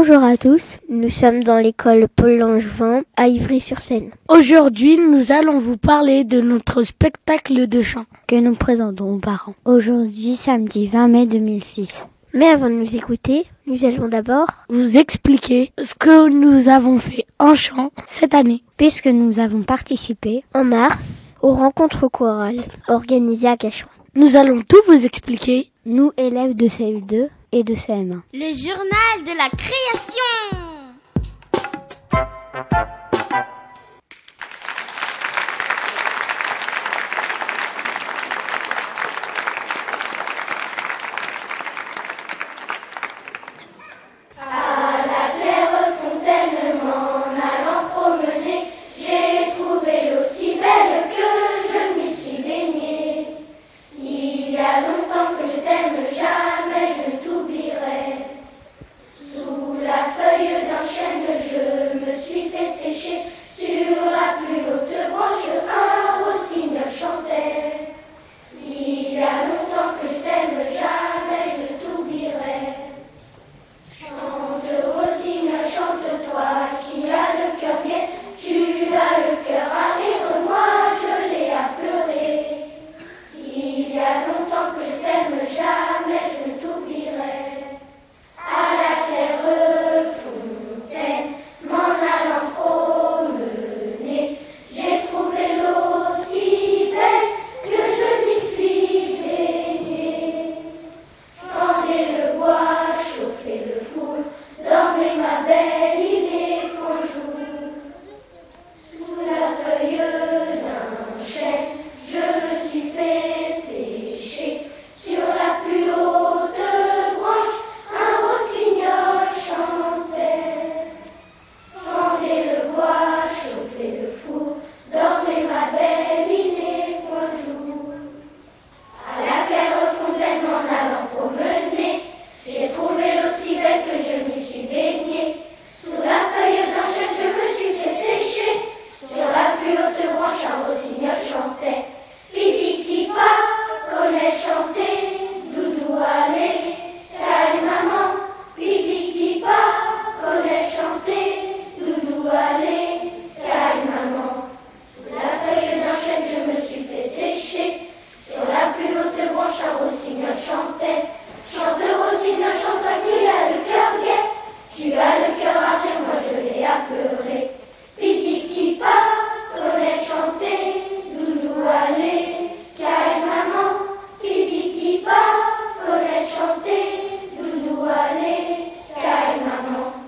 Bonjour à tous, nous sommes dans l'école Paul Langevin à Ivry-sur-Seine. Aujourd'hui, nous allons vous parler de notre spectacle de chant. que nous présentons aux parents. Aujourd'hui, samedi 20 mai 2006. Mais avant de nous écouter, nous allons d'abord, Vous expliquer ce que nous avons fait en chant cette année. puisque nous avons participé en mars aux rencontres chorales organisées à Cachan. Nous allons tout vous expliquer. Nous, élèves de CE2 et de CM1. Le journal de la création.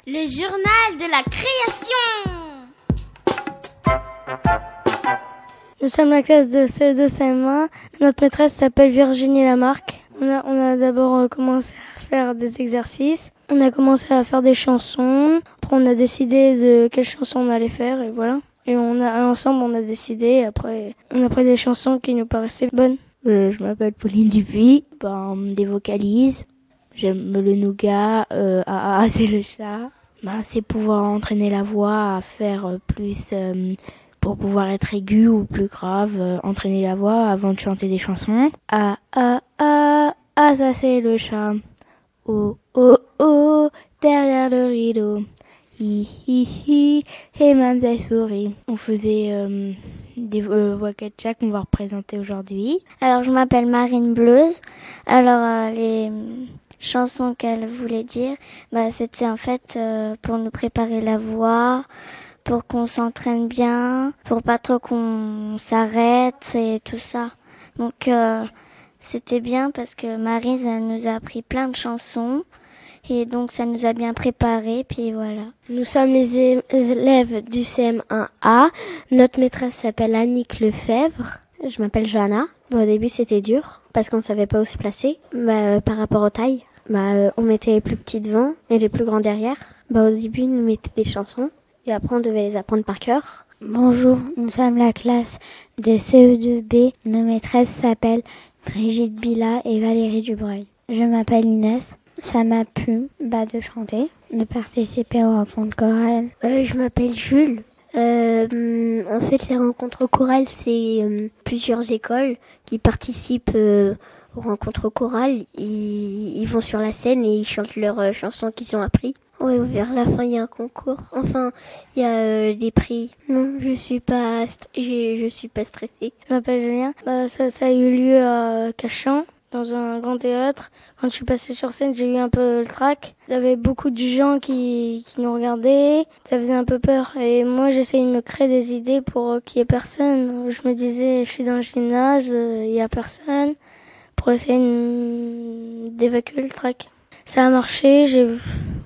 Le journal de la création. Nous sommes la classe de CE2 CM1. Notre maîtresse s'appelle Virginie Lamarck. On a, on a d'abord euh, commencé à faire des exercices. On a commencé à faire des chansons. Après, on a décidé de quelles chansons on allait faire et voilà. Et on a ensemble, on a décidé. Après, on a pris des chansons qui nous paraissaient bonnes. Euh, je m'appelle Pauline Dupuis. Ben, des vocalises. J'aime le nougat. Euh, ah, ah, c'est le chat. Ben, c'est pouvoir entraîner la voix à faire euh, plus euh, pour pouvoir être aigu ou plus grave. euh, entraîner la voix avant de chanter des chansons. Ah ah ah ah ça c'est le chat. Oh oh oh derrière le rideau. Hi hi hi et Mamselle. On faisait euh, des euh, voix chat qu'on va représenter aujourd'hui. Alors, je m'appelle Marine Bleuze. Alors, euh, les chansons qu'elle voulait dire, bah, c'était en fait euh, pour nous préparer la voix, pour qu'on s'entraîne bien, pour pas trop qu'on s'arrête et tout ça. Donc, euh, c'était bien parce que Marine, elle nous a appris plein de chansons Et donc ça nous a bien préparé, puis voilà. Nous sommes les élèves du CM1A. Notre maîtresse s'appelle Annick Lefebvre. Je m'appelle Johanna. au début c'était dur parce qu'on ne savait pas où se placer bah, par rapport aux tailles. Bah, on mettait les plus petits devant et les plus grands derrière. Bah, au début, nous mettait des chansons et après on devait les apprendre par cœur. Bonjour, nous sommes la classe de CE2B. Nos maîtresses s'appellent Brigitte Bila et Valérie Dubreuil. Je m'appelle Inès. Ça m'a plu bah, de chanter, de participer aux rencontres chorales. Euh, je m'appelle Jules. Euh, en fait, les rencontres chorales, c'est euh, plusieurs écoles qui participent euh, aux rencontres chorales. Ils, ils, vont sur la scène et ils chantent leurs euh, chansons qu'ils ont appris. Ouais, vers la fin, il y a un concours. Enfin, il y a euh, des prix. Non, je suis pas, je, suis pas stressée. Je m'appelle Julien. Bah, ça, a eu lieu à Cachan, dans un grand théâtre. Quand je suis passée sur scène, j'ai eu un peu le trac. Il y avait beaucoup de gens qui, qui nous regardaient. Ça faisait un peu peur. Et moi, j'essayais de me créer des idées pour qu'il y ait personne. Je me disais, je suis dans le gymnase, il y a personne. Pour essayer d'évacuer le trac. Ça a marché, j'ai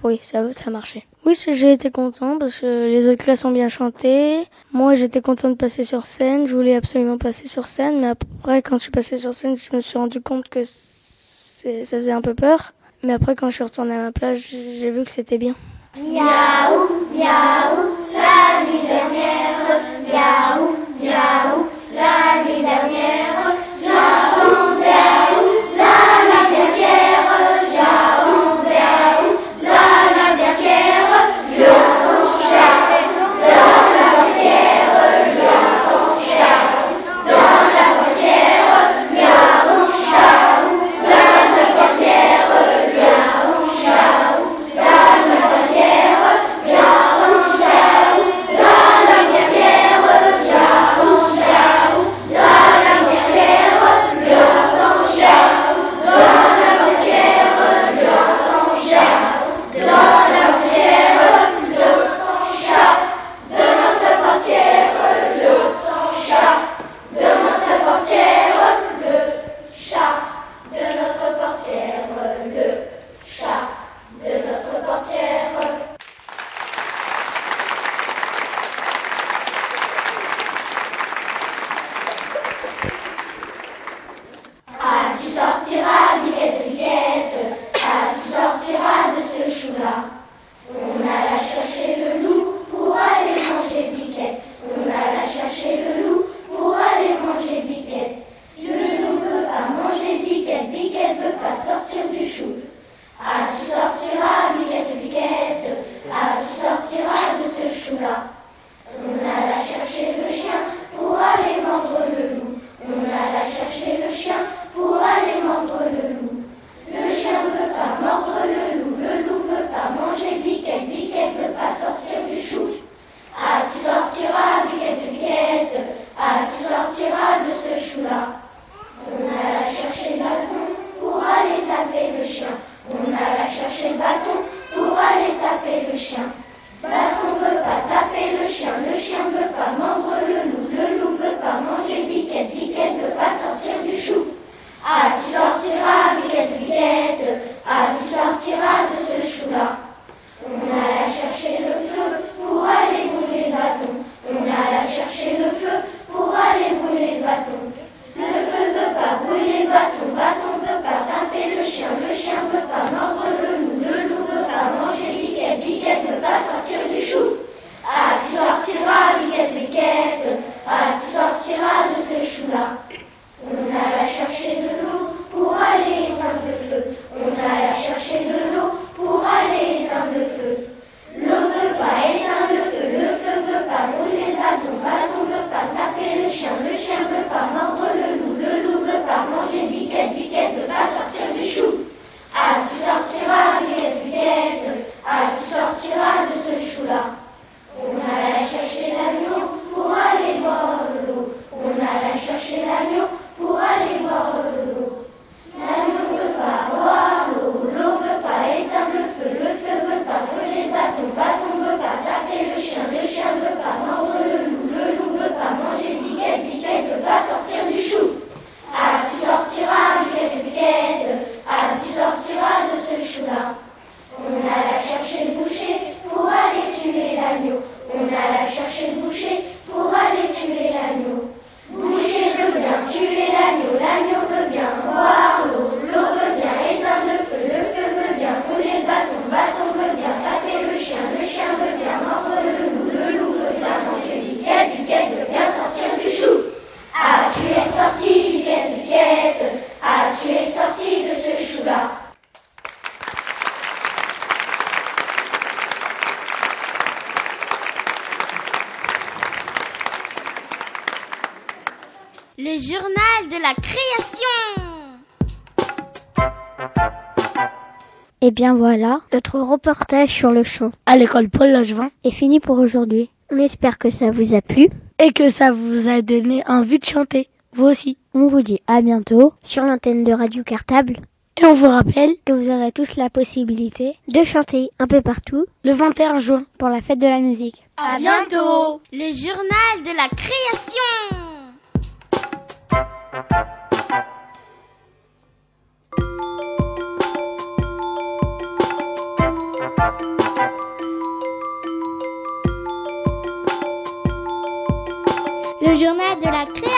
oui, ça, ça a marché. Oui, j'ai été content parce que les autres classes ont bien chanté. Moi, j'étais content de passer sur scène. Je voulais absolument passer sur scène, mais après, quand je suis passée sur scène, je me suis rendu compte que ça faisait un peu peur. Mais après, quand je suis retournée à ma place, j'ai vu que c'était bien. Miaou, miaou, la nuit dernière, miaou, miaou, la nuit dernière, de la création. Et bien voilà, notre reportage sur le chant À l'école Paul Logevin. est fini pour aujourd'hui. On espère que ça vous a plu. Et que ça vous a donné envie de chanter. Vous aussi. On vous dit à bientôt sur l'antenne de Radio Cartable Et on vous rappelle, que vous aurez tous la possibilité de chanter un peu partout le 21 juin. pour la fête de la musique. À bientôt Le journal de la création. Le journal de la création.